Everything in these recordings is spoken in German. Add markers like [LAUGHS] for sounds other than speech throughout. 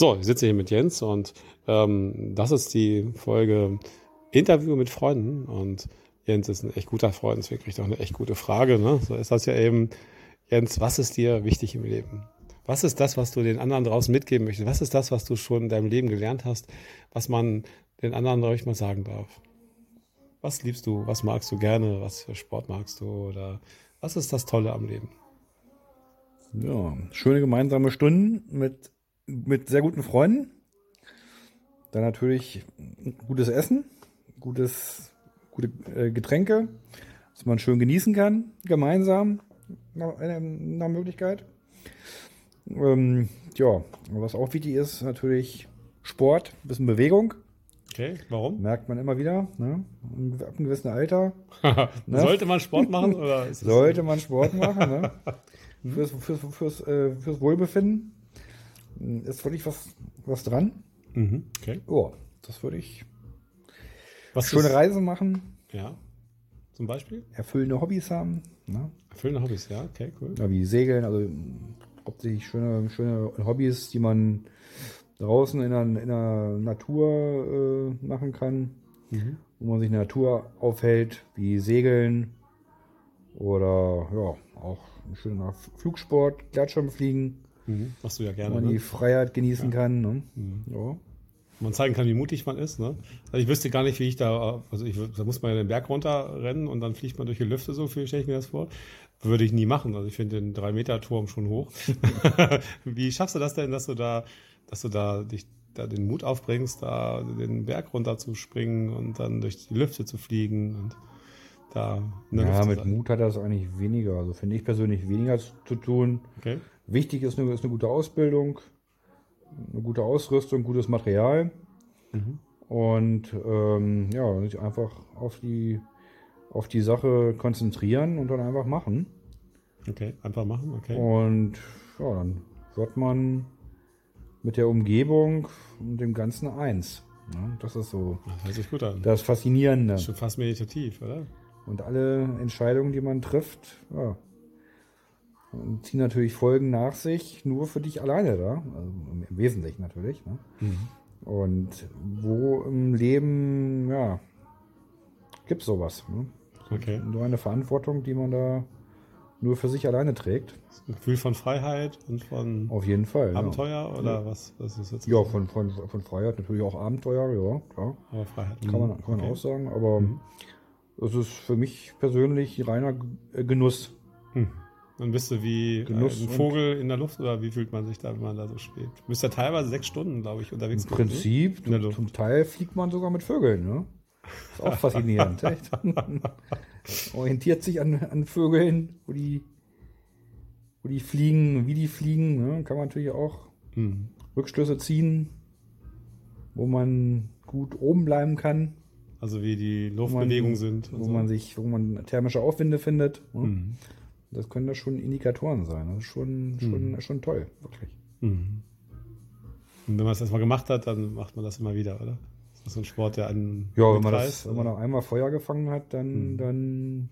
So, ich sitze hier mit Jens und ähm, das ist die Folge Interview mit Freunden. Und Jens ist ein echt guter Freund, deswegen kriegt auch eine echt gute Frage. Ne? So ist das ja eben. Jens, was ist dir wichtig im Leben? Was ist das, was du den anderen draußen mitgeben möchtest? Was ist das, was du schon in deinem Leben gelernt hast, was man den anderen ruhig mal sagen darf? Was liebst du? Was magst du gerne? Was für Sport magst du? Oder was ist das Tolle am Leben? Ja, schöne gemeinsame Stunden mit, mit sehr guten Freunden. Dann natürlich gutes Essen, gutes, gute äh, Getränke, dass man schön genießen kann, gemeinsam, nach, nach Möglichkeit. Ähm, ja, was auch wichtig ist, natürlich Sport, ein bisschen Bewegung. Okay, warum? Merkt man immer wieder, ne? ab einem gewissen Alter. [LAUGHS] ne? Sollte man Sport machen? Oder Sollte man Sport machen, ne? fürs, fürs, fürs, äh, fürs Wohlbefinden ist wirklich was, was dran. Mhm, okay. Ja, das würde ich. Was Schöne ist- Reisen machen, Ja. Zum Beispiel? erfüllende Hobbys haben. Ne? Erfüllende Hobbys, ja, okay, cool. Ja, wie Segeln, also hauptsächlich schöne, schöne Hobbys, die man draußen in der, in der Natur äh, machen kann, Mhm. wo man sich in der Natur aufhält, wie Segeln oder ja, auch ein schöner Flugsport, Gleitschirmfliegen, Mhm. Machst du ja wo gerne. man die Ne? Freiheit genießen kann. Ne? Mhm. Ja. Man zeigen kann, wie mutig man ist. Ne? Also ich wüsste gar nicht, wie ich da, also ich, da muss man ja den Berg runterrennen und dann fliegt man durch die Lüfte, so viel stelle ich mir das vor. Würde ich nie machen. Also ich finde den 3-Meter-Turm schon hoch. [LAUGHS] [LAUGHS] wie schaffst du das denn, dass du da, dass du da dich da den Mut aufbringst, da den Berg runter zu springen und dann durch die Lüfte zu fliegen und da Ja, Luft zu mit sein? Mut hat das eigentlich weniger. Also finde ich persönlich weniger zu tun. Okay. Wichtig ist eine, ist eine gute Ausbildung, eine gute Ausrüstung, gutes Material Mhm. und ähm, ja, sich einfach auf die, auf die Sache konzentrieren und dann einfach machen. Okay, einfach machen, okay. Und ja, dann wird man mit der Umgebung und dem Ganzen eins. Ja, das ist so Das sich gut an. das Faszinierende. Schon fast meditativ, oder? Und alle Entscheidungen, die man trifft, ja, ziehen natürlich Folgen nach sich, nur für dich alleine da. Also im Wesentlichen natürlich. Ne? Und wo im Leben, ja, gibt es sowas. Ne? Okay. Nur eine Verantwortung, die man da nur für sich alleine trägt. Ein Gefühl von Freiheit und von Auf jeden Fall. Abenteuer oder was? Was ist jetzt? Ja, ja von, von, von Freiheit natürlich auch Abenteuer, ja, klar. Aber Freiheit. Kann man, kann man Okay. auch sagen. Aber Mhm. es ist für mich persönlich reiner äh, Genuss. Hm. Dann bist du wie Genuss ein Vogel in der Luft oder wie fühlt man sich da, wenn man da so schwebt? Du bist ja teilweise sechs Stunden, glaube ich, unterwegs. Im Prinzip, In der zum, Luft. zum Teil fliegt man sogar mit Vögeln, ne? Ist auch [LAUGHS] faszinierend, echt. [LAUGHS] Orientiert sich an, an Vögeln, wo die, wo die fliegen, wie die fliegen, ne? Kann man natürlich auch ne? Hm. Rückschlüsse ziehen, wo man gut oben bleiben kann, Also wie die Luftbewegungen sind. wo so. man sich, wo man thermische Aufwinde findet. Ne? Hm. Das können da schon Indikatoren sein. Das ist schon, schon, schon toll, wirklich. Hm. Und wenn man es erstmal gemacht hat, dann macht man das immer wieder, oder? Das ist so ein Sport, der einen Ja, wenn man, das, wenn man noch einmal Feuer gefangen hat, dann, Mhm. dann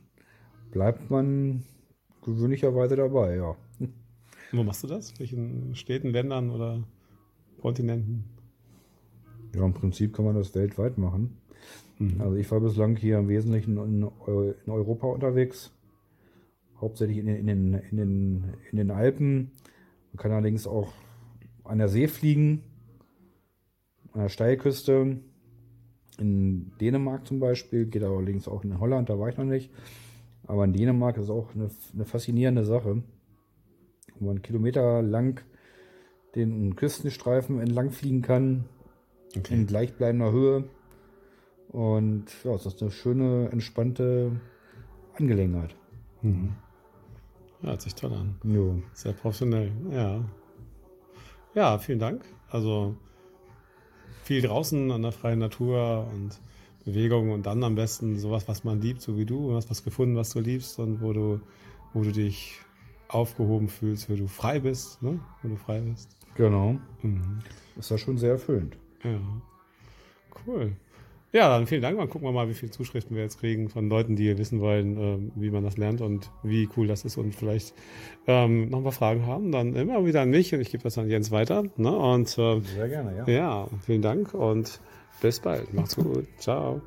bleibt man gewöhnlicherweise dabei, ja. Und Wo machst du das? Welchen Städten, Ländern oder Kontinenten? Ja, im Prinzip kann man das weltweit machen. Mhm. Also ich war bislang hier im Wesentlichen in Europa unterwegs, hauptsächlich in den, in, den, in, den, in den Alpen. Man kann allerdings auch an der See fliegen, an der Steilküste. In Dänemark zum Beispiel, geht allerdings auch in Holland, da war ich noch nicht. Aber in Dänemark ist auch eine, eine faszinierende Sache, wo man kilometerlang den Küstenstreifen entlang fliegen kann, in Okay. gleichbleibender Höhe. Und ja, es ist eine schöne, entspannte Angelegenheit. Mhm. Ja, hört sich toll an. Jo. Sehr professionell, ja. Ja, vielen Dank. Also viel draußen an der freien Natur und Bewegung und dann am besten sowas, was man liebt, so wie du. Du hast was gefunden, was du liebst und wo du, wo du dich aufgehoben fühlst, wo du frei bist, ne? Wo du frei bist. Genau. Mhm. Ist ja schon sehr erfüllend. Ja. Cool. Ja, dann vielen Dank. Dann gucken wir mal, wie viele Zuschriften wir jetzt kriegen von Leuten, die wissen wollen, ähm, wie man das lernt und wie cool das ist und vielleicht ähm, noch ein paar Fragen haben. Dann immer wieder an mich und ich gebe das an Jens weiter. Ne? Und ähm, Sehr gerne, ja. ja, vielen Dank und bis bald. Macht's gut. Ciao.